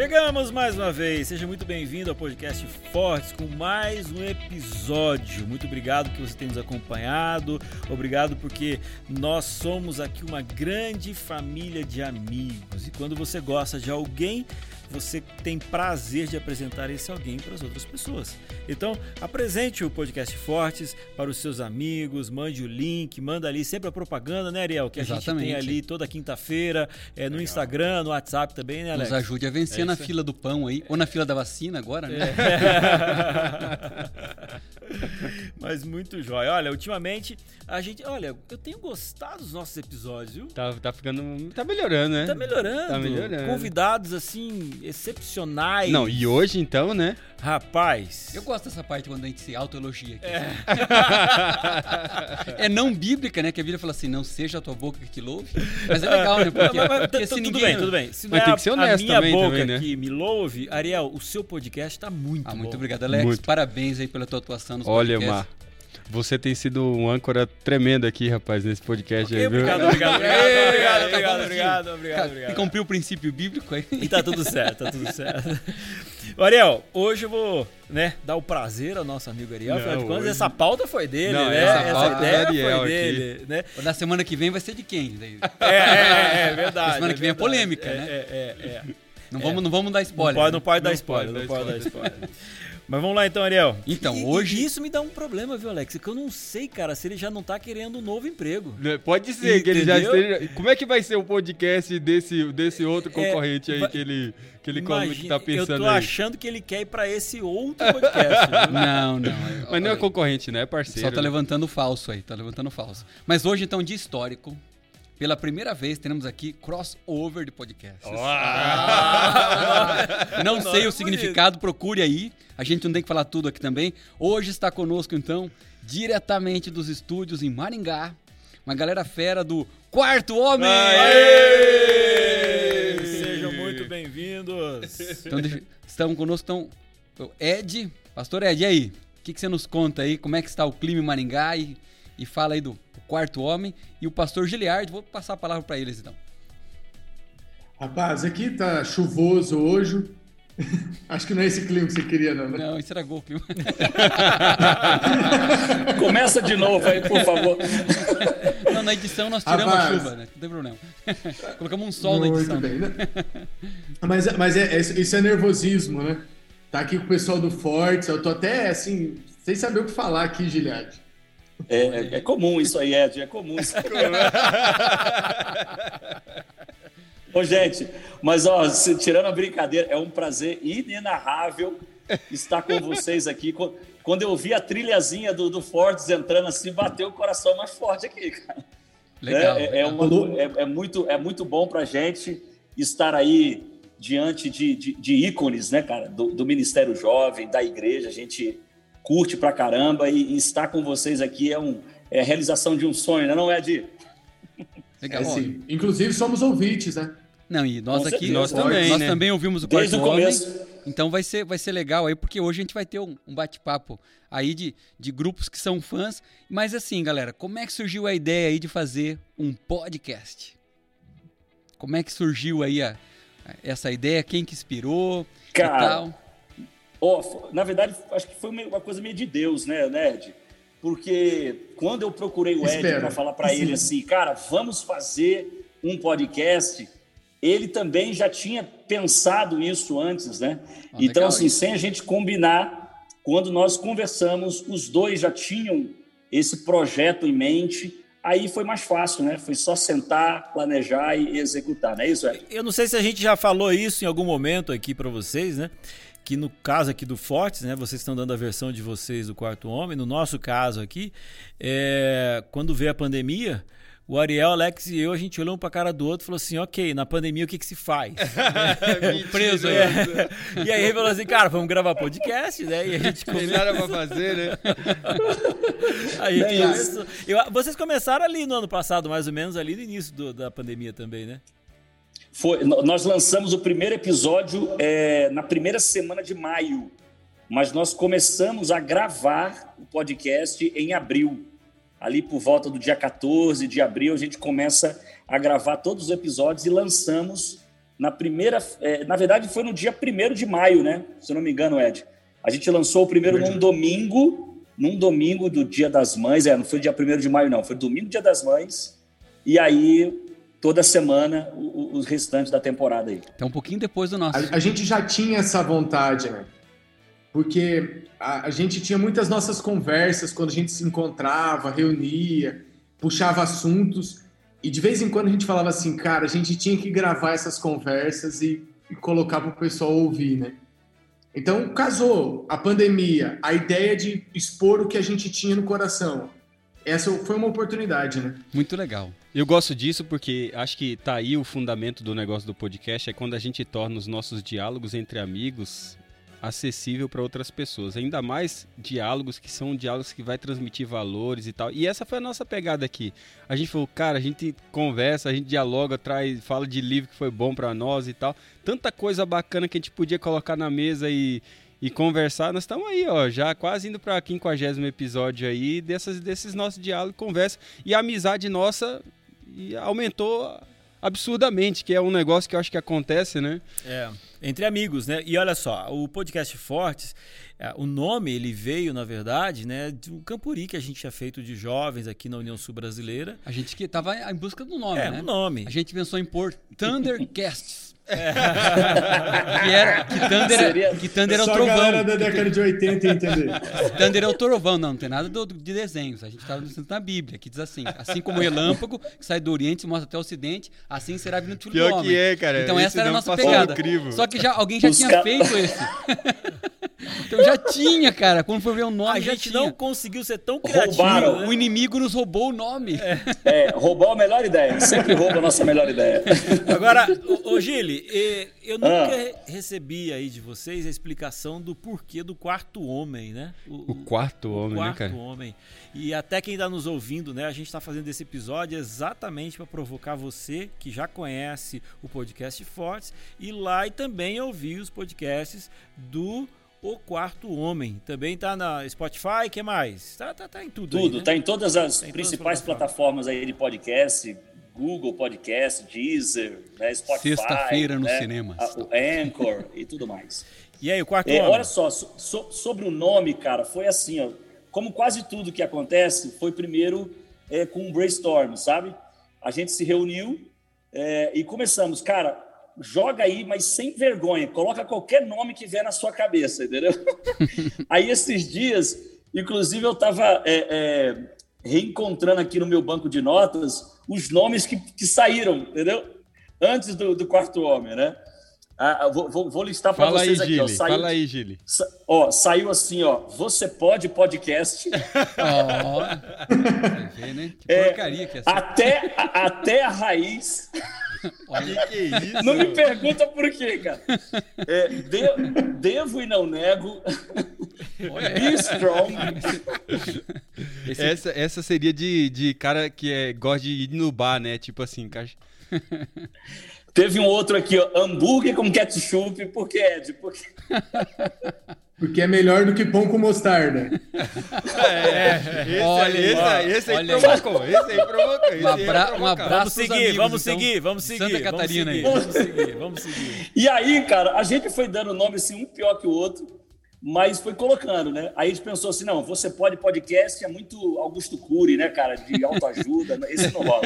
Chegamos mais uma vez, seja muito bem-vindo ao podcast Fortes com mais um episódio. Muito obrigado que você tem nos acompanhado, obrigado porque nós somos aqui uma grande família de amigos. E quando você gosta de alguém, você tem prazer de apresentar esse alguém para as outras pessoas. Então, apresente o podcast Fortes para os seus amigos, mande o link, manda ali sempre a propaganda, né, Ariel? Que Exatamente. a gente tem ali toda quinta-feira, é, no Legal. Instagram, no WhatsApp também, né, Alex? Nos ajude a vencer é na fila do pão aí, ou na fila da vacina agora, né? É. Mas muito jóia. Olha, ultimamente a gente. Olha, eu tenho gostado dos nossos episódios, viu? Tá, tá ficando. Tá melhorando, né? Tá melhorando. Tá melhorando. Convidados, assim, excepcionais. Não, e hoje então, né? Rapaz. Eu gosto dessa parte quando a gente se autoelogia aqui. É. é não bíblica, né? Que a Bíblia fala assim: não seja a tua boca que te louve. Mas é legal, né? Porque, mas, mas, porque se tudo bem, tudo bem. Se mas tem é que ser honesto a minha também, boca também, né? que me louve, Ariel, o seu podcast tá muito ah, bom. Muito obrigado, Alex. Muito. Parabéns aí pela tua atuação nos Olha, Mar. Você tem sido um âncora tremendo aqui, rapaz, nesse podcast okay, aí, viu? Obrigado, obrigado, obrigado, obrigado, obrigado, obrigado, obrigado, obrigado. E cumpriu o princípio bíblico aí. E tá tudo certo, tá tudo certo. Ariel, hoje eu vou né, dar o prazer ao nosso amigo Ariel. Afinal de contas, hoje... essa pauta foi dele, Não, né? Essa, essa ideia Ariel foi dele. Aqui. Né? Na semana que vem vai ser de quem? É, é, é verdade. Na semana é que vem é polêmica, é, né? É, é, é. Não, vamos, não vamos dar spoiler. Não pode, não pode dar spoiler. Não pode dar spoiler. Mas vamos lá então, Ariel. Então, e, hoje. E isso me dá um problema, viu, Alex? Que eu não sei, cara, se ele já não tá querendo um novo emprego. Né, pode ser Entendeu? que ele já esteja. Como é que vai ser o podcast desse, desse outro é, concorrente é, aí que ele, que ele imagina, que tá pensando? Eu tô aí? achando que ele quer ir pra esse outro podcast. não, não. Mas não é concorrente, né? É parceiro. Só tá levantando falso aí, tá levantando falso. Mas hoje, então, dia histórico. Pela primeira vez, teremos aqui crossover de podcasts. Oh! Ah! não sei o significado, procure aí. A gente não tem que falar tudo aqui também. Hoje está conosco, então, diretamente dos estúdios em Maringá, uma galera fera do Quarto Homem! Aê! Sejam muito bem-vindos! Então, estão conosco, então, Ed, Pastor Ed, e aí? O que, que, você nos conta aí? Como é que está o clima em Maringá? E, e fala aí do quarto homem, e o pastor Giliard. Vou passar a palavra para eles então. Rapaz, aqui tá chuvoso hoje. Acho que não é esse clima que você queria, não, né? Não, estragou o clima. Começa de novo aí, por favor. Não, na edição nós tiramos Rapaz, a chuva, né? Não tem problema. Colocamos um sol Muito na edição. Bem, né? Mas, mas é, é, isso é nervosismo, né? Tá aqui com o pessoal do Fortes, eu tô até assim, sem saber o que falar aqui, Giliard. É, é, é, comum isso aí, Ed, é comum isso. Ô, gente, mas ó, tirando a brincadeira, é um prazer inenarrável estar com vocês aqui. Quando eu vi a trilhazinha do, do Fortes entrando assim, bateu o coração mais forte aqui, cara. Legal. É, é, uma, é, é muito, é muito bom pra gente estar aí diante de, de, de ícones, né, cara, do, do Ministério Jovem, da igreja. A gente curte pra caramba e, e estar com vocês aqui é, um, é a realização de um sonho, né? não é, de Legal. É, sim. Inclusive somos ouvintes, né? Não, e nós aqui, nós também, nós né? também ouvimos o Quarto Desde o começo. então vai ser, vai ser legal aí, porque hoje a gente vai ter um, um bate-papo aí de, de grupos que são fãs. Mas assim, galera, como é que surgiu a ideia aí de fazer um podcast? Como é que surgiu aí a, essa ideia? Quem que inspirou Cara, e tal? Oh, na verdade, acho que foi uma coisa meio de Deus, né, Ned? Porque quando eu procurei o Ed para falar para ele assim, cara, vamos fazer um podcast, ele também já tinha pensado isso antes, né? Ah, então, assim, isso. sem a gente combinar, quando nós conversamos, os dois já tinham esse projeto em mente. Aí foi mais fácil, né? Foi só sentar, planejar e executar, não é isso, Ed? Eu não sei se a gente já falou isso em algum momento aqui para vocês, né? Que no caso aqui do Fortes, né, vocês estão dando a versão de vocês do Quarto Homem. No nosso caso aqui, é, quando veio a pandemia, o Ariel, Alex e eu, a gente olhou um pra cara do outro e falou assim: ok, na pandemia o que, que se faz? Preso aí. É. E aí ele falou assim: cara, vamos gravar podcast, né? E a gente começou... Tem nada pra fazer, né? aí começou... eu, vocês começaram ali no ano passado, mais ou menos, ali no início do, da pandemia também, né? Foi, nós lançamos o primeiro episódio é, na primeira semana de maio, mas nós começamos a gravar o podcast em abril. Ali por volta do dia 14 de abril, a gente começa a gravar todos os episódios e lançamos na primeira. É, na verdade, foi no dia 1 de maio, né? Se eu não me engano, Ed. A gente lançou o primeiro num domingo, num domingo do Dia das Mães. É, não foi dia 1 de maio, não. Foi domingo, Dia das Mães. E aí, toda semana, os restantes da temporada aí. Então, um pouquinho depois do nosso. A, a gente já tinha essa vontade, né? Porque a, a gente tinha muitas nossas conversas quando a gente se encontrava, reunia, puxava assuntos. E de vez em quando a gente falava assim, cara, a gente tinha que gravar essas conversas e, e colocar para o pessoal ouvir, né? Então, casou a pandemia, a ideia de expor o que a gente tinha no coração. Essa foi uma oportunidade, né? Muito legal. Eu gosto disso porque acho que tá aí o fundamento do negócio do podcast, é quando a gente torna os nossos diálogos entre amigos acessível para outras pessoas. Ainda mais diálogos que são diálogos que vai transmitir valores e tal. E essa foi a nossa pegada aqui. A gente falou, cara, a gente conversa, a gente dialoga, traz, fala de livro que foi bom para nós e tal. Tanta coisa bacana que a gente podia colocar na mesa e, e conversar. Nós estamos aí, ó, já quase indo para 50 episódio aí dessas, desses nossos diálogos, conversa. E a amizade nossa aumentou absurdamente, que é um negócio que eu acho que acontece, né? É, entre amigos, né? E olha só, o podcast Fortes, é, o nome ele veio, na verdade, né, de um campuri que a gente tinha feito de jovens aqui na União Sul Brasileira. A gente que estava em busca do nome, é, né? É, nome. A gente pensou em pôr Thundercasts. É. que era que Thunder, Seria... que Thunder é o trovão. Só a galera da década de 80 entender. Thunder é o trovão, não, não tem nada do, de desenhos. A gente estava na Bíblia, que diz assim: assim como o relâmpago que sai do Oriente e mostra até o Ocidente, assim será vindo o filho Pior do homem. que é, cara. Então essa era a nossa pegada. Só que já, alguém já Os tinha ca... feito esse. então já tinha, cara. Quando foi ver o nome, a gente tinha. não conseguiu ser tão criativo. Roubaram, né? O inimigo nos roubou o nome. É, é roubou a melhor ideia. Sempre rouba a nossa melhor ideia. Agora, ô, ô Gili, eu nunca ah. recebi aí de vocês a explicação do porquê do quarto homem, né? O, o quarto o homem, quarto né, cara? homem. E até quem está nos ouvindo, né? A gente está fazendo esse episódio exatamente para provocar você que já conhece o podcast Fortes ir lá e também ouvir os podcasts do o Quarto Homem. Também tá na Spotify, que mais? Tá, tá, tá em tudo. Tudo, aí, né? tá em todas as tá principais plataformas. plataformas aí de podcast, Google Podcast, Deezer, né, Spotify. Sexta-feira no né, cinema. o Anchor e tudo mais. E aí, o quarto é? Olha só, so, sobre o nome, cara, foi assim, ó. Como quase tudo que acontece, foi primeiro é, com um brainstorm, sabe? A gente se reuniu é, e começamos, cara, joga aí, mas sem vergonha, coloca qualquer nome que vier na sua cabeça, entendeu? aí esses dias, inclusive eu estava é, é, reencontrando aqui no meu banco de notas os nomes que, que saíram, entendeu? Antes do, do quarto homem, né? Ah, ah vou, vou, vou, listar para vocês aí, aqui. Gili, ó, saiu, fala aí, Gili. Sa, ó, saiu assim, ó. Você pode podcast. oh, né? Que é, porcaria que é essa. Até, a, até a raiz. Olha que, que é isso. Não me pergunta por quê, cara. É, de, devo e não nego. Be strong. Esse... Essa, essa seria de, de cara que é, gosta de ir no bar, né? Tipo assim, caixa. Teve um outro aqui, ó, hambúrguer com ketchup, por que, Ed? Porque... Porque é melhor do que pão com mostarda. É, esse, olha, esse, ó, esse aí provocou, esse aí provocou. Esse um, abra um abraço Vamos seguir, amigos, vamos então. seguir, vamos seguir. Santa Catarina vamos seguir, aí. Vamos seguir, vamos seguir. E aí, cara, a gente foi dando nome assim, um pior que o outro, mas foi colocando, né? Aí a gente pensou assim, não, você pode podcast, é muito Augusto Cury, né, cara, de autoajuda, esse não rola.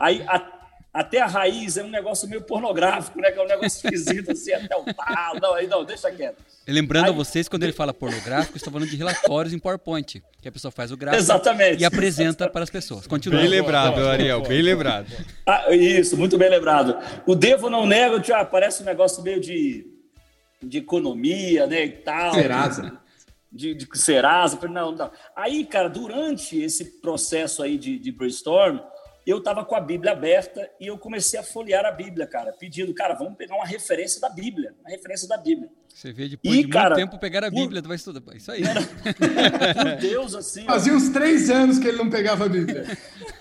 Aí, a, até a raiz é um negócio meio pornográfico, né? Que é um negócio esquisito, assim, até o tal. Não, aí não, deixa quieto. Lembrando aí, a vocês, quando ele fala pornográfico, estou falando de relatórios em PowerPoint, que a pessoa faz o gráfico Exatamente. e apresenta para as pessoas. Continua. Bem lembrado, Ariel, bem lembrado. Ah, isso, muito bem lembrado. O devo não nego, já parece um negócio meio de, de economia, né, e tal. Serasa. De, de Serasa. Não, não. Aí, cara, durante esse processo aí de, de brainstorm, eu estava com a Bíblia aberta e eu comecei a folhear a Bíblia, cara, pedindo, cara, vamos pegar uma referência da Bíblia, uma referência da Bíblia. Você vê depois e, de cara, muito tempo pegar a Bíblia, por... tu vai estudar. Isso aí. Era... por Deus, assim. Fazia uns três anos que ele não pegava a Bíblia.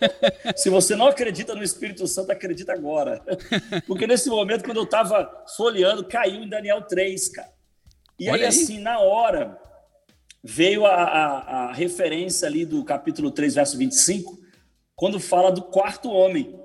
Se você não acredita no Espírito Santo, acredita agora. Porque nesse momento, quando eu estava folheando, caiu em Daniel 3, cara. E aí, aí, assim, na hora, veio a, a, a referência ali do capítulo 3, verso 25, quando fala do quarto homem.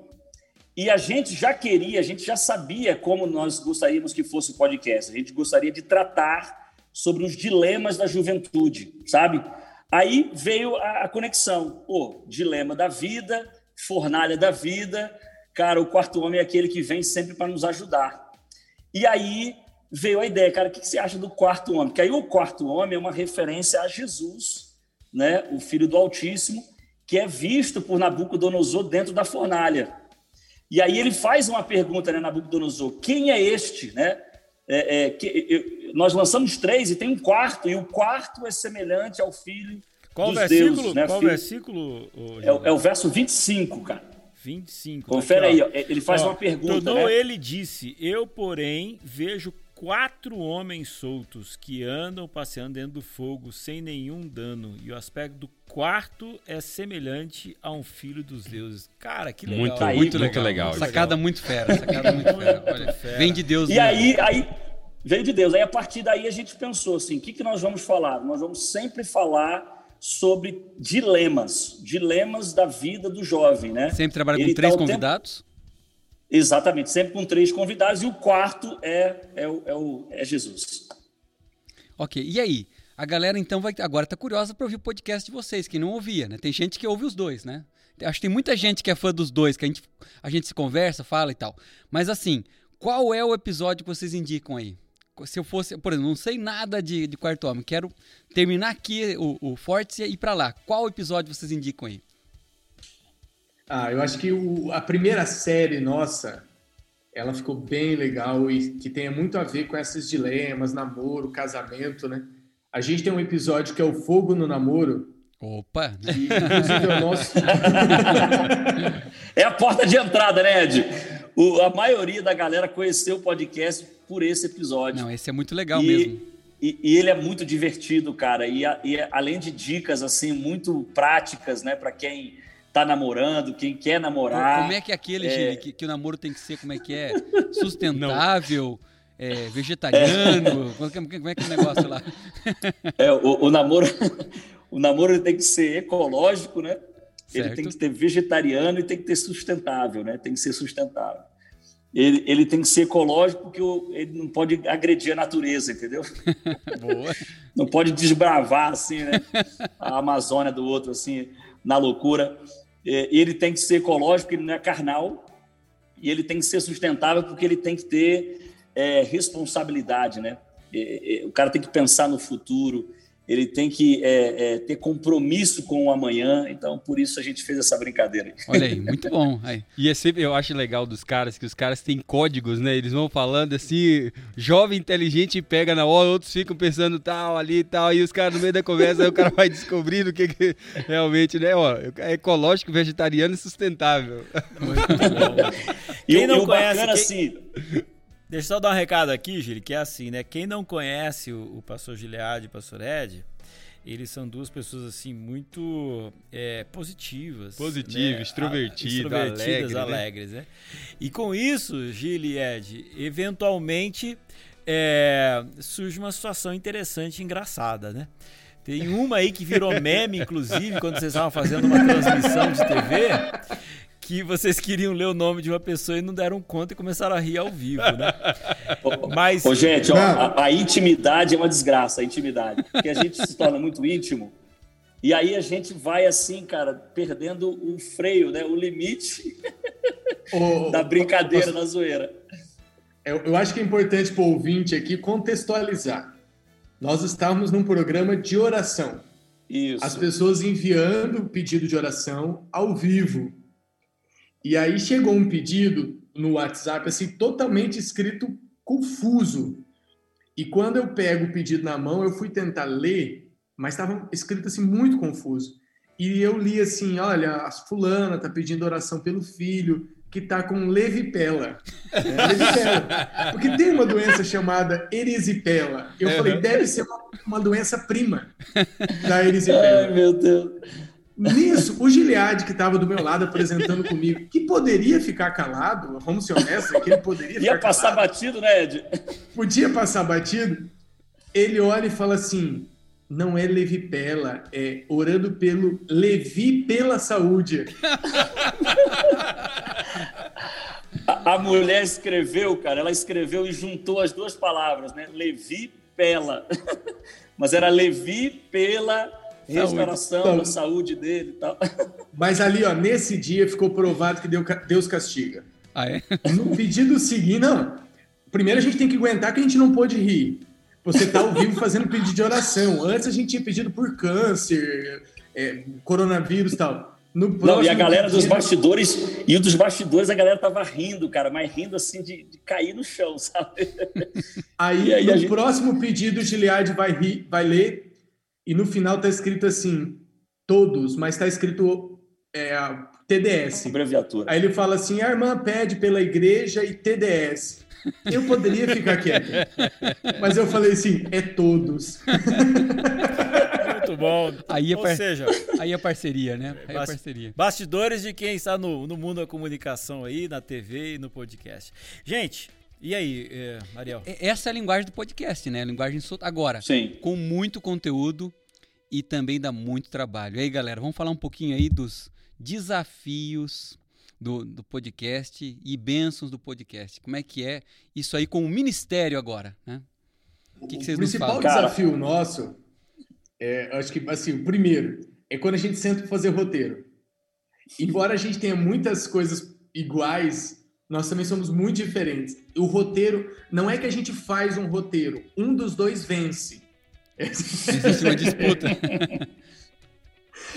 E a gente já queria, a gente já sabia como nós gostaríamos que fosse o podcast. A gente gostaria de tratar sobre os dilemas da juventude, sabe? Aí veio a, conexão. Pô, dilema da vida, fornalha da vida. Cara, o quarto homem é aquele que vem sempre para nos ajudar. E aí veio a ideia, cara, o que você acha do quarto homem? Que aí o quarto homem é uma referência a Jesus, né, o Filho do Altíssimo, que é visto por Nabucodonosor dentro da fornalha. E aí ele faz uma pergunta, né, Nabucodonosor, quem é este, né? É, é, que, nós lançamos três e tem um quarto, e o quarto é semelhante ao filho qual dos versículo, deuses. Né? Qual filho, versículo? É, é, o verso 25, cara. 25. Confere aqui, aí, ele faz ó, uma pergunta. Tornou né? ele disse: Eu, porém, vejo quatro homens soltos que andam passeando dentro do fogo sem nenhum dano. E o aspecto do quarto é semelhante a um filho dos deuses. Cara, que legal. Muito, tá muito, muito legal. Sacada muito fera, sacada muito fera. Olha, vem de Deus. E mesmo. aí, aí, veio de Deus. Aí a partir daí a gente pensou assim, o que, que nós vamos falar? Nós vamos sempre falar sobre dilemas, dilemas da vida do jovem, né? Sempre trabalha com Ele três tá convidados? Tempo... Exatamente, sempre com três convidados e o quarto é, é, o, é, o, é Jesus. Ok, e aí? A galera então vai agora tá curiosa para ouvir o podcast de vocês, que não ouvia, né? Tem gente que ouve os dois, né? Acho que tem muita gente que é fã dos dois, que a gente, a gente se conversa, fala e tal. Mas assim, qual é o episódio que vocês indicam aí? Se eu fosse, por exemplo, não sei nada de, de Quarto Homem, quero terminar aqui o, o Forte e ir para lá. Qual episódio vocês indicam aí? Ah, eu acho que o, a primeira série nossa, ela ficou bem legal e que tem muito a ver com esses dilemas, namoro, casamento, né? A gente tem um episódio que é o Fogo no Namoro. Opa! Que, inclusive, é o nosso... é a porta de entrada, né, Ed? O, a maioria da galera conheceu o podcast por esse episódio. Não, esse é muito legal e, mesmo. E, e, ele é muito divertido, cara. E, e além de dicas, assim, muito práticas, né, para quem tá namorando, quem quer namorar. Como é que é aquele, é... Que, que, o namoro tem que ser, como é que é? Sustentável, é, vegetariano, é. como é que é o negócio lá? É, o, o namoro, o namoro tem que ser ecológico, né? Certo. Ele tem que ser vegetariano e tem que ter sustentável, né? Tem que ser sustentável. Ele, ele tem que ser ecológico porque ele não pode agredir a natureza, entendeu? Boa. Não pode desbravar assim, né? A Amazônia do outro assim na loucura. É, ele tem que ser ecológico, ele não é carnal, e ele tem que ser sustentável, porque ele tem que ter é, responsabilidade, né? É, é, o cara tem que pensar no futuro, ele tem que é, é, ter compromisso com o amanhã. Então, por isso a gente fez essa brincadeira. Olha aí, muito bom. Aí. E é sempre, eu acho legal dos caras, que os caras têm códigos, né? Eles vão falando assim, jovem inteligente pega na hora, outros ficam pensando tal, ali e tal, e os caras no meio da conversa, aí o cara vai descobrindo o que, que realmente, né? Ó, é ecológico, vegetariano e sustentável. Muito bom. Quem não conhece, bacana, quem... assim... Deixa eu só dar um recado aqui, Gili, que é assim, né? Quem não conhece o, o pastor Gilead e o pastor Ed, eles são duas pessoas assim muito é, positivas. Positivas, né? extrovertidas, extrovertidas, alegre, alegres, né? né? E com isso, Gil e Ed, eventualmente é, surge uma situação interessante e engraçada, né? Tem uma aí que virou meme, inclusive, quando vocês estavam fazendo uma transmissão de TV, que vocês queriam ler o nome de uma pessoa e não deram conta e começaram a rir ao vivo, né? Mas... Ô, gente, ó, a, a, intimidade é uma desgraça, a intimidade. Porque a gente se torna muito íntimo e aí a gente vai assim, cara, perdendo o freio, né? O limite da brincadeira, da zoeira. Eu, eu acho que é importante para o ouvinte aqui contextualizar. Nós estávamos num programa de oração. Isso. As pessoas enviando pedido de oração ao vivo e aí chegou um pedido no WhatsApp assim totalmente escrito confuso. E quando eu pego o pedido na mão, eu fui tentar ler, mas estava escrito assim muito confuso. E eu li assim, olha, a fulana tá pedindo oração pelo filho que tá com levipela. É, levipela. Porque tem uma doença chamada erisipela. Eu falei, deve ser uma, uma doença prima da erisipela. Ai, meu Deus. Nisso, o Gilead, que estava do meu lado apresentando comigo, que poderia ficar calado, vamos ser honestos, que ele poderia Ia passar calado, batido, né, Ed? Podia passar batido. Ele olha e fala assim: não é Levi Pela, é orando pelo Levi pela saúde. A, a, mulher escreveu, cara, ela escreveu e juntou as duas palavras, né? Levi Pela. Mas era Levi pela restauração saúde. da saúde dele e tal. Mas ali, ó, nesse dia ficou provado que Deus castiga. Ah, é? No pedido seguinte, não. Primeiro a gente tem que aguentar que a gente não pôde rir. Você tá ao vivo fazendo pedido de oração. Antes a gente tinha pedido por câncer, é, coronavírus e tal. Não, e a galera dos bastidores, e dos bastidores a galera tava rindo, cara, mas rindo assim de, de cair no chão, sabe? Aí, aí no gente... próximo pedido, o Giliard vai, rir, vai ler, e no final tá escrito assim, todos, mas tá escrito é, TDS. Abreviatura. Aí ele fala assim: a irmã pede pela igreja e TDS. Eu poderia ficar quieto, mas eu falei assim: é todos. Muito bom. Aí é Ou par... seja, aí é parceria, né? Aí é parceria. Bastidores de quem está no, no mundo da comunicação aí, na TV e no podcast. Gente, e aí, eh, Ariel? Essa é a linguagem do podcast, né? A linguagem solta. Agora, Sim. com muito conteúdo e também dá muito trabalho. E aí, galera, vamos falar um pouquinho aí dos desafios do, do podcast e bênçãos do podcast. Como é que é isso aí com o ministério agora, né? O que, que vocês o principal desafio nosso é, acho que, assim, o primeiro é quando a gente senta para fazer roteiro. Embora a gente tenha muitas coisas iguais, nós também somos muito diferentes. O roteiro, não é que a gente faz um roteiro, um dos dois vence. Existe uma disputa.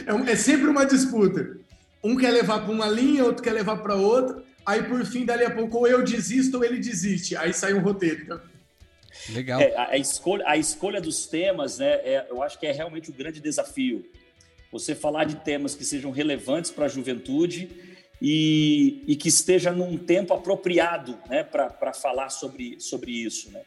É, é sempre uma disputa. Um quer levar para uma linha, outro quer levar para outra. Aí, por fim, dali a pouco, ou eu desisto ou ele desiste. Aí sai um roteiro. Legal. É, a, a, escolha, a escolha dos temas, né, é, eu acho que é realmente o grande desafio. Você falar de temas que sejam relevantes para a juventude e, e, que esteja num tempo apropriado né, para falar sobre, sobre isso. Né?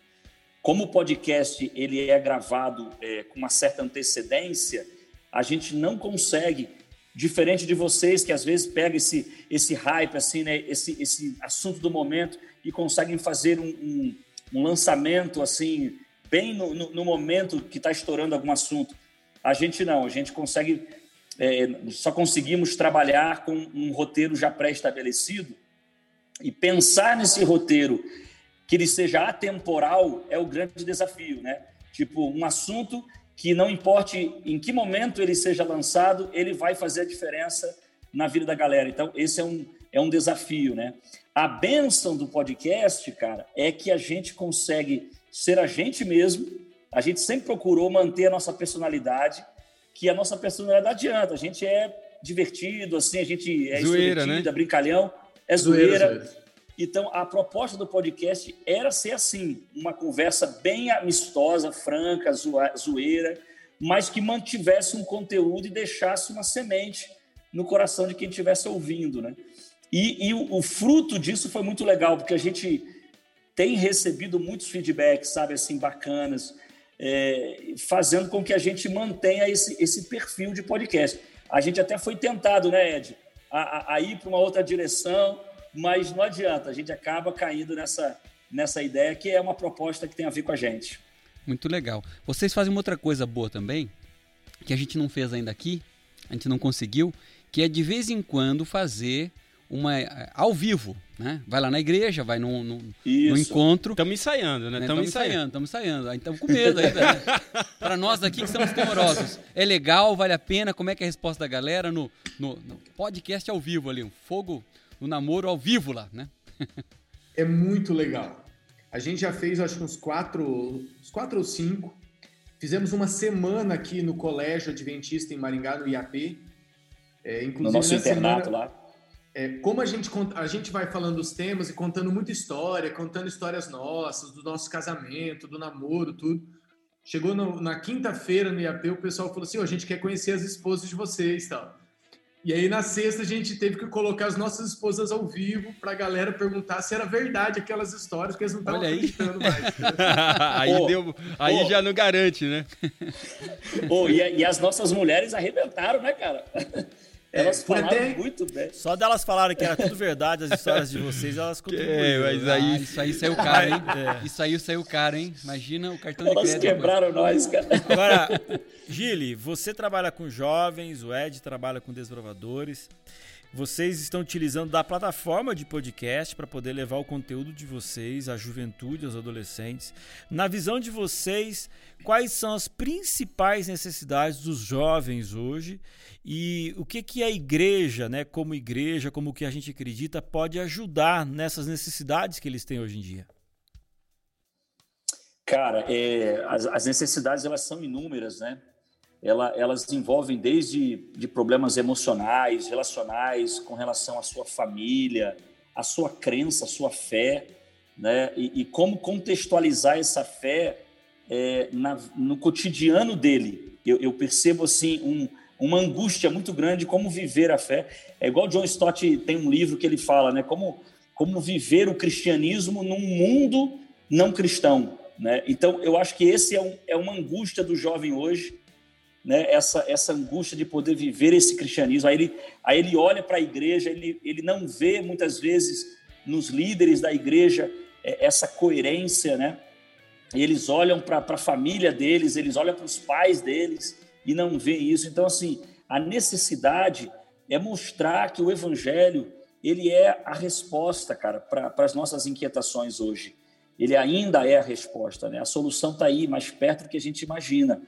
Como o podcast ele é gravado é, com uma certa antecedência, a gente não consegue, diferente de vocês que às vezes pegam esse, esse hype, assim, né, esse, esse assunto do momento e conseguem fazer um, um um lançamento assim, bem no, no, no momento que está estourando algum assunto. A gente não, a gente consegue, é, só conseguimos trabalhar com um roteiro já pré-estabelecido e pensar nesse roteiro que ele seja atemporal é o grande desafio, né? Tipo, um assunto que não importe em que momento ele seja lançado, ele vai fazer a diferença na vida da galera. Então, esse é um, é um desafio, né? A benção do podcast, cara, é que a gente consegue ser a gente mesmo. A gente sempre procurou manter a nossa personalidade, que a nossa personalidade adianta. A gente é divertido, assim, a gente é zoeira, né? brincalhão, é zoeira. zoeira. Então, a proposta do podcast era ser assim, uma conversa bem amistosa, franca, zoeira, mas que mantivesse um conteúdo e deixasse uma semente no coração de quem estivesse ouvindo, né? E, e o, o, fruto disso foi muito legal, porque a gente tem recebido muitos feedbacks, sabe, assim, bacanas, é, fazendo com que a gente mantenha esse, esse perfil de podcast. A gente até foi tentado, né, Ed, a, a ir para uma outra direção, mas não adianta, a gente acaba caindo nessa, nessa ideia que é uma proposta que tem a ver com a gente. Muito legal. Vocês fazem uma outra coisa boa também, que a gente não fez ainda aqui, a gente não conseguiu, que é de vez em quando fazer uma é, ao vivo, né? Vai lá na igreja, vai no, no, no encontro. Estamos ensaiando, né? Estamos né? ensaiando, estamos ensaiando. Estamos com medo ainda. Né? Para nós aqui que somos temorosos. É legal, vale a pena? Como é que é a resposta da galera no, no, no podcast ao vivo ali? Um fogo no namoro ao vivo lá, né? é muito legal. A gente já fez, acho que uns quatro, uns quatro ou cinco. Fizemos uma semana aqui no Colégio Adventista em Maringá, no IAP. É, inclusive, no nosso internato semana, lá é, como a gente, a gente vai falando os temas e contando muita história, contando histórias nossas, do nosso casamento, do namoro, tudo. Chegou no, na quinta-feira no IAP, o pessoal falou assim: oh, a gente quer conhecer as esposas de vocês tal. E aí na sexta a gente teve que colocar as nossas esposas ao vivo para a galera perguntar se era verdade aquelas histórias, porque eles não estavam acreditando mais. aí oh, deu, aí oh. já não garante, né? oh, e, e as nossas mulheres arrebentaram, né, cara? É, elas falaram até... muito bem. Só delas falaram que era tudo verdade, as histórias de vocês, elas contribuíram. É, mas aí, ah, isso aí saiu caro, hein? É. Isso aí saiu caro, hein? Imagina o cartão elas de crédito. Elas quebraram depois. nós, cara. Agora, Gili, você trabalha com jovens, o Ed trabalha com desbravadores. Vocês estão utilizando da plataforma de podcast para poder levar o conteúdo de vocês à juventude, aos adolescentes. Na visão de vocês, quais são as principais necessidades dos jovens hoje e o que, que a igreja, né, como igreja, como que a gente acredita, pode ajudar nessas necessidades que eles têm hoje em dia? Cara, é, as, as necessidades elas são inúmeras, né? Ela, elas envolvem desde de problemas emocionais, relacionais, com relação à sua família, à sua crença, à sua fé, né? E, e como contextualizar essa fé é, na, no cotidiano dele. Eu, eu percebo assim um, uma angústia muito grande como viver a fé. É igual John Stott tem um livro que ele fala, né? Como como viver o cristianismo num mundo não cristão, né? Então eu acho que esse é, um, é uma angústia do jovem hoje né, essa, essa angústia de poder viver esse cristianismo. Aí ele, aí ele olha para a igreja, ele, ele não vê muitas vezes nos líderes da igreja é, essa coerência, né? Eles olham para a família deles, eles olham para os pais deles e não vê isso. Então, assim, a necessidade é mostrar que o evangelho ele é a resposta, cara, para as nossas inquietações hoje. Ele ainda é a resposta, né? A solução está aí, mais perto do que a gente imagina.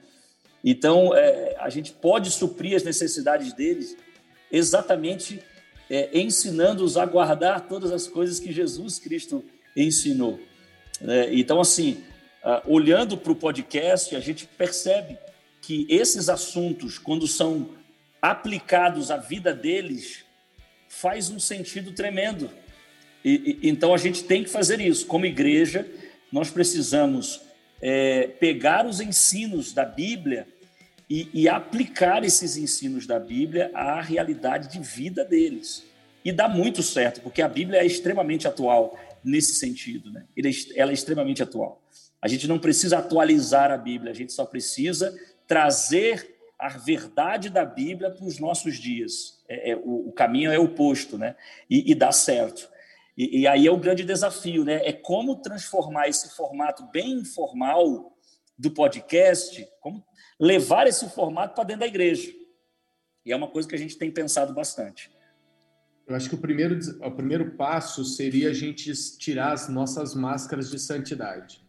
Então, é, a gente pode suprir as necessidades deles exatamente é, ensinando-os a guardar todas as coisas que Jesus Cristo ensinou. É, então, assim, olhando para o podcast, a gente percebe que esses assuntos, quando são aplicados à vida deles, faz um sentido tremendo. E, e, então, a gente tem que fazer isso. Como igreja, nós precisamos é, pegar os ensinos da Bíblia e, e, aplicar esses ensinos da Bíblia à realidade de vida deles. E dá muito certo, porque a Bíblia é extremamente atual nesse sentido. Né? É ela é extremamente atual. A gente não precisa atualizar a Bíblia, a gente só precisa trazer a verdade da Bíblia para os nossos dias. É, é, o, o, caminho é oposto, né? E, e dá certo. E, e, aí é o grande desafio, né? É como transformar esse formato bem informal do podcast, como levar esse formato para dentro da igreja. E é uma coisa que a gente tem pensado bastante. Eu acho que o primeiro, o primeiro passo seria a gente tirar as nossas máscaras de santidade.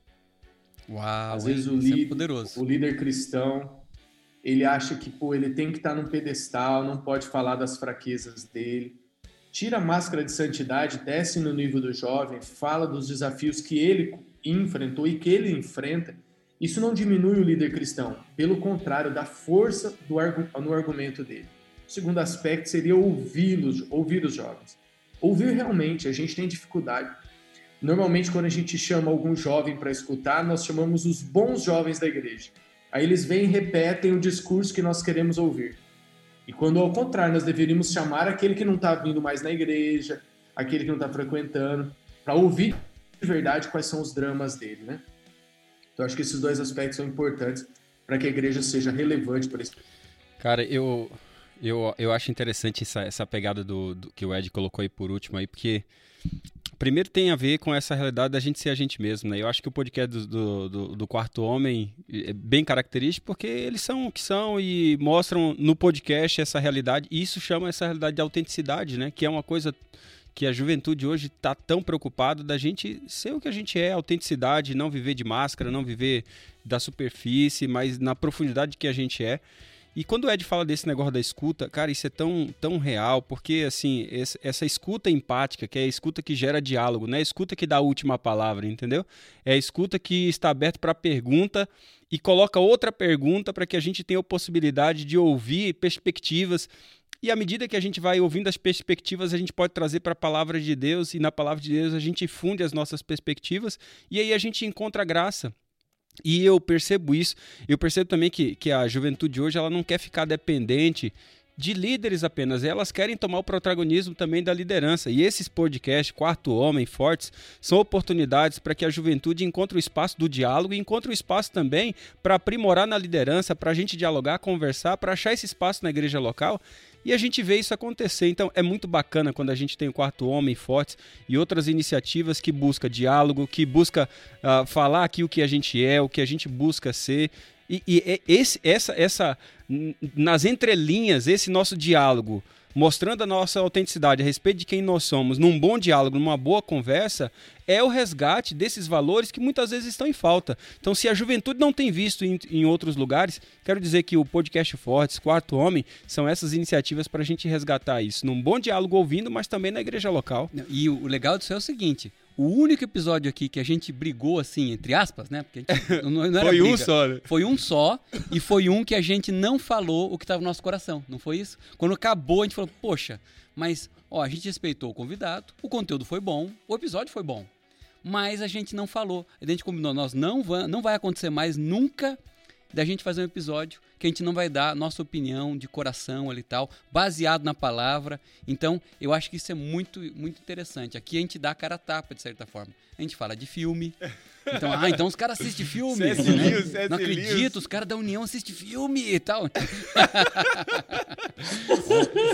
Uau, Às vezes o, é líder, é poderoso. o líder cristão, ele acha que pô, ele tem que estar num pedestal, não pode falar das fraquezas dele tira a máscara de santidade, desce no nível do jovem, fala dos desafios que ele enfrentou e que ele enfrenta. Isso não diminui o líder cristão, pelo contrário, dá força no argumento dele. O segundo aspecto seria ouvi-los, ouvir os jovens. Ouvir realmente, a gente tem dificuldade. Normalmente, quando a gente chama algum jovem para escutar, nós chamamos os bons jovens da igreja. Aí eles vêm e repetem o discurso que nós queremos ouvir. E quando ao contrário, nós deveríamos chamar aquele que não está vindo mais na igreja, aquele que não está frequentando, para ouvir de verdade quais são os dramas dele, né? Então acho que esses dois aspectos são importantes para que a igreja seja relevante para esse. Cara, eu eu, eu acho interessante essa, essa pegada do, do que o Ed colocou aí por último aí, porque primeiro tem a ver com essa realidade da gente ser a gente mesmo, né? Eu acho que o podcast do, do, do, Quarto Homem é bem característico porque eles são o que são e mostram no podcast essa realidade. E isso chama essa realidade de autenticidade, né? Que é uma coisa que a juventude hoje está tão preocupada da gente ser o que a gente é, autenticidade, não viver de máscara, não viver da superfície, mas na profundidade que a gente é. E quando o Ed fala desse negócio da escuta, cara, isso é tão, tão real, porque assim, essa escuta empática, que é a escuta que gera diálogo, não é a escuta que dá a última palavra, entendeu? É a escuta que está aberta para pergunta e coloca outra pergunta para que a gente tenha a possibilidade de ouvir perspectivas. E à medida que a gente vai ouvindo as perspectivas, a gente pode trazer para a palavra de Deus, e na palavra de Deus a gente funde as nossas perspectivas, e aí a gente encontra graça. E eu percebo isso. Eu percebo também que, que a juventude hoje ela não quer ficar dependente de líderes apenas, elas querem tomar o protagonismo também da liderança. E esses podcasts, Quarto Homem, Fortes, são oportunidades para que a juventude encontre o espaço do diálogo e encontre o espaço também para aprimorar na liderança, para a gente dialogar, conversar, para achar esse espaço na igreja local E a gente vê isso acontecer. Então é muito bacana quando a gente tem o Quarto Homem Fortes e outras iniciativas que busca diálogo, que busca uh, falar aqui o que a gente é, o que a gente busca ser. E, e esse, essa, essa, nas entrelinhas, esse nosso diálogo mostrando a nossa autenticidade a respeito de quem nós somos, num bom diálogo, numa boa conversa, é o resgate desses valores que muitas vezes estão em falta. Então, se a juventude não tem visto em, em outros lugares, quero dizer que o Podcast Fortes, Quarto Homem, são essas iniciativas para a gente resgatar isso, num bom diálogo ouvindo, mas também na igreja local. E o legal disso é o seguinte: o único episódio aqui que a gente brigou, assim, entre aspas, né? Porque gente, não, não foi briga, um só, né? Foi um só, e foi um que a gente não falou o que estava no nosso coração, não foi isso? Quando acabou, a gente falou, poxa, mas, ó, a gente respeitou o convidado, o conteúdo foi bom, o episódio foi bom. Mas a gente não falou. A gente combinou, nós não, vai, não vai acontecer mais nunca da gente fazer um episódio que a gente não vai dar nossa opinião de coração ali e tal, baseado na palavra. Então, eu acho que isso é muito, muito interessante. Aqui a gente dá a cara a tapa, de certa forma. A gente fala de filme. Então, ah, então os caras assistem filme. né? Lewis, não acredito, Lewis. os caras da União assistem filme e tal.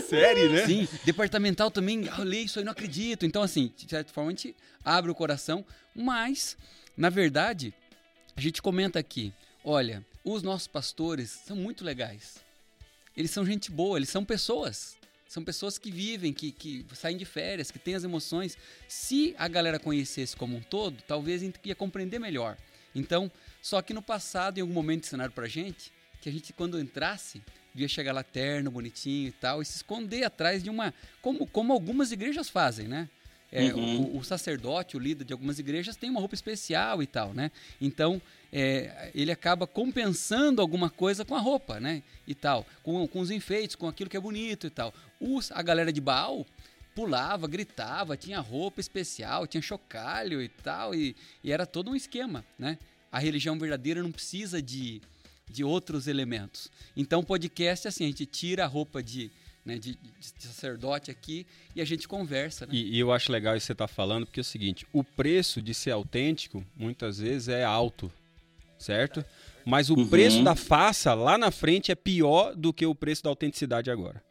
Sério, né? Sim, departamental também, ah, eu leio isso aí, não acredito. Então, assim, de certa forma, a gente abre o coração, mas, na verdade, a gente comenta aqui, olha, os nossos pastores são muito legais. Eles são gente boa, eles são pessoas. São pessoas que vivem, que, que saem de férias, que têm as emoções. Se a galera conhecesse como um todo, talvez ia compreender melhor. Então, só que no passado, em algum momento ensinaram pra gente que a gente, quando entrasse, devia chegar lá terno, bonitinho e tal, e se esconder atrás de uma. Como, como algumas igrejas fazem, né? É, uhum. o, o, sacerdote, o líder de algumas igrejas tem uma roupa especial e tal, né? Então, é, ele acaba compensando alguma coisa com a roupa, né? E tal, com, com os enfeites, com aquilo que é bonito e tal. Os, a galera de Baal pulava, gritava, tinha roupa especial, tinha chocalho e tal, e, e era todo um esquema, né? A religião verdadeira não precisa de, de outros elementos. Então, o podcast, assim, a gente tira a roupa de né, de, de, sacerdote aqui e a gente conversa. Né? E, e, eu acho legal isso que você está falando, porque é o seguinte: o preço de ser autêntico muitas vezes é alto, certo? Mas o uhum. preço da faça lá na frente é pior do que o preço da autenticidade agora.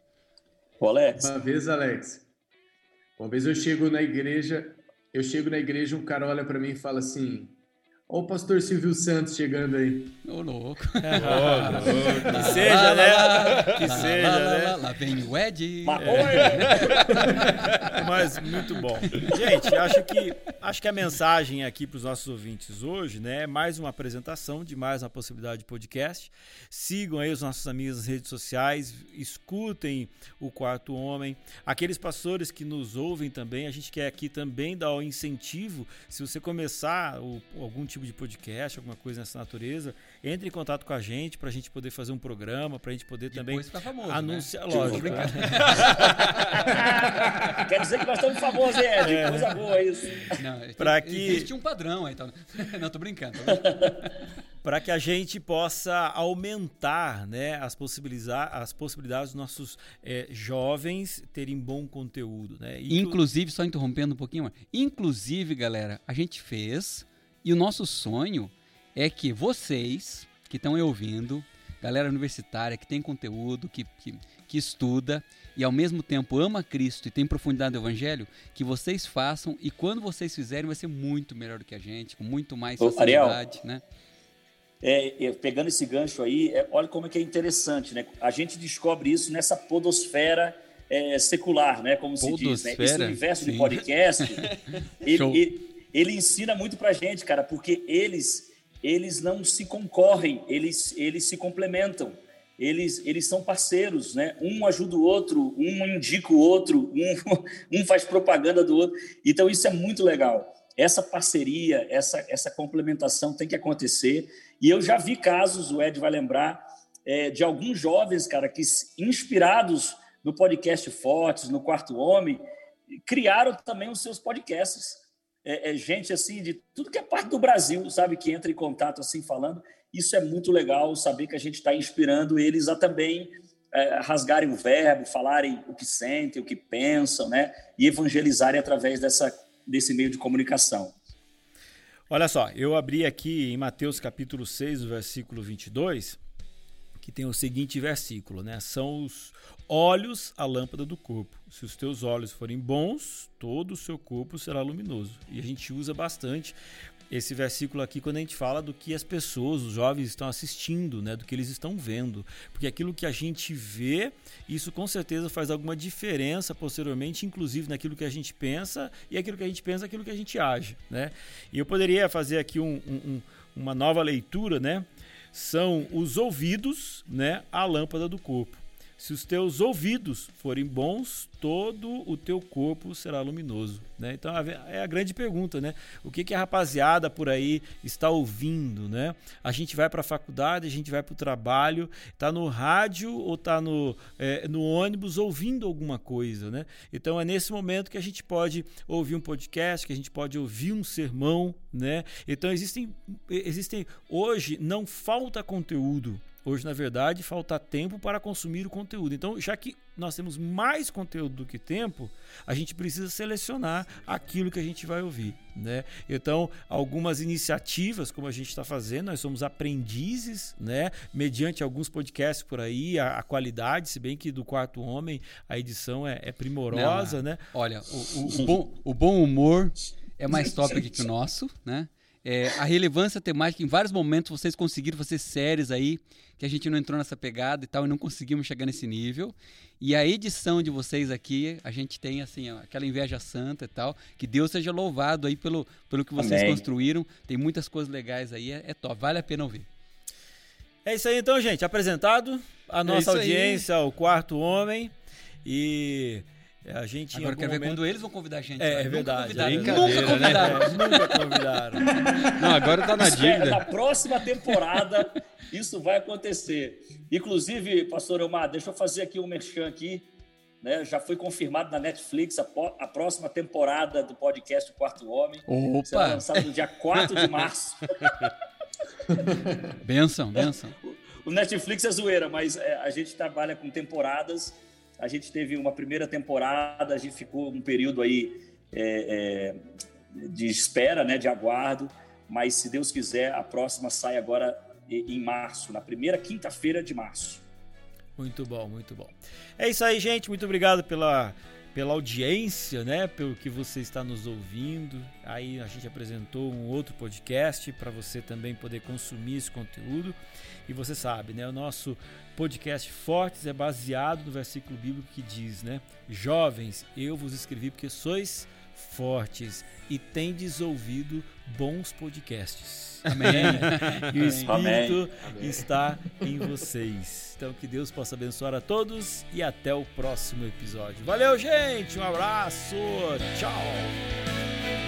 Ô, Alex. Uma vez, Alex, uma vez eu chego na igreja, eu chego na igreja, um cara olha para mim e fala assim: Olha o pastor Silvio Santos chegando aí. Ô, louco. É. Que seja, né? Que seja, né? Lá vem o Ed. Mas muito bom. Gente, acho que, acho que a mensagem aqui para os nossos ouvintes hoje, né, é mais uma apresentação de mais uma possibilidade de podcast. Sigam aí os nossos amigos nas redes sociais, escutem o Quarto Homem. Aqueles pastores que nos ouvem também, a gente quer aqui também dar o incentivo, se você começar o, algum tipo tipo de podcast, alguma coisa nessa natureza, entre em contato com a gente para a gente poder fazer um programa, para a gente poder Depois também famoso, anunciar. Né? Lógico. Quer dizer que nós estamos famosos, Ed. É. Coisa boa isso. Não, pra que... Existe um padrão aí. Então... Não, tô brincando. para que a gente possa aumentar né, as, possibilidades, as possibilidades dos nossos é, jovens terem bom conteúdo. Né? E inclusive, só interrompendo um pouquinho, inclusive, galera, a gente fez e o nosso sonho é que vocês que estão ouvindo, galera universitária que tem conteúdo, que, que, que, estuda e ao mesmo tempo ama Cristo e tem profundidade do Evangelho, que vocês façam e quando vocês fizerem vai ser muito melhor do que a gente, com muito mais facilidade, Ariel, né? É, pegando esse gancho aí, é, olha como é que é interessante, né? A gente descobre isso nessa podosfera é, secular, né? Como podosfera, se diz, né? Esse universo sim. de podcast, ele, ele, ele ensina muito para gente, cara, porque eles eles não se concorrem, eles eles se complementam. Eles, eles são parceiros, né? Um ajuda o outro, um indica o outro, um, um faz propaganda do outro. Então, isso é muito legal. Essa parceria, essa, essa complementação tem que acontecer. E eu já vi casos, o Ed vai lembrar, é, de alguns jovens, cara, que inspirados no podcast Fortes, no Quarto Homem, criaram também os seus podcasts é, é, gente assim de tudo que é parte do Brasil, sabe, que entra em contato assim falando. Isso é muito legal, saber que a gente está inspirando eles a também é, rasgarem o verbo, falarem o que sentem, o que pensam, né? E evangelizarem através dessa, desse meio de comunicação. Olha só, eu abri aqui em Mateus capítulo 6, versículo 22, que tem o seguinte versículo, né? São os olhos a lâmpada do corpo. Se os teus olhos forem bons, todo o seu corpo será luminoso. E a gente usa bastante esse versículo aqui quando a gente fala do que as pessoas, os jovens estão assistindo, né, do que eles estão vendo, porque aquilo que a gente vê, isso com certeza faz alguma diferença posteriormente, inclusive naquilo que a gente pensa e aquilo que a gente pensa, aquilo que a gente age, né? E eu poderia fazer aqui um, um, uma nova leitura, né? São os ouvidos, né, a lâmpada do corpo. Se os teus ouvidos forem bons, todo o teu corpo será luminoso. Né? Então é a grande pergunta, né? O que, que a rapaziada por aí está ouvindo, né? A gente vai para a faculdade, a gente vai para o trabalho, está no rádio ou está no, é, no ônibus ouvindo alguma coisa, né? Então é nesse momento que a gente pode ouvir um podcast, que a gente pode ouvir um sermão, né? Então existem, existem hoje não falta conteúdo Hoje, na verdade, falta tempo para consumir o conteúdo. Então, já que nós temos mais conteúdo do que tempo, a gente precisa selecionar aquilo que a gente vai ouvir. Né? Então, algumas iniciativas, como a gente está fazendo, nós somos aprendizes, né? mediante alguns podcasts por aí, a, a, qualidade, se bem que do Quarto Homem a edição é, é primorosa. Não, né? Olha, o, o, o, bom, o bom humor é mais top que o nosso, né? É, a relevância temática, em vários momentos vocês conseguiram fazer séries aí que a gente não entrou nessa pegada e tal, e não conseguimos chegar nesse nível. E a edição de vocês aqui, a gente tem assim, ó, aquela inveja santa e tal. Que Deus seja louvado aí pelo, pelo que vocês Amém. construíram. Tem muitas coisas legais aí, é, é top, vale a pena ouvir. É isso aí então, gente. Apresentado a é nossa é audiência, aí. o quarto homem. E a gente Agora quero momento... ver quando eles vão convidar a gente. É, é verdade. Nunca convidaram. Nunca convidaram. Né? nunca convidaram. Não, agora tá na dívida. Na próxima temporada isso vai acontecer. Inclusive, pastor Elmar, deixa eu fazer aqui um merchan aqui. Né? Já foi confirmado na Netflix a, a próxima temporada do podcast Quarto Homem. Opa! Será lançado no dia 4 de março. benção, benção. O Netflix é zoeira, mas é, a gente trabalha com temporadas a gente teve uma primeira temporada, a gente ficou um período aí é, é, de espera, né, de aguardo, mas se Deus quiser, a próxima sai agora em março, na primeira quinta-feira de março. Muito bom, muito bom. É isso aí, gente. Muito obrigado pela, pela audiência, né? Pelo que você está nos ouvindo. Aí a gente apresentou um outro podcast para você também poder consumir esse conteúdo. E você sabe, né? O nosso podcast Fortes é baseado no versículo bíblico que diz, né? Jovens, eu vos escrevi porque sois fortes e tendes ouvido bons podcasts. Amém. e o Espírito Amém. está em vocês. Então que Deus possa abençoar a todos e até o próximo episódio. Valeu, gente. Um abraço. Tchau.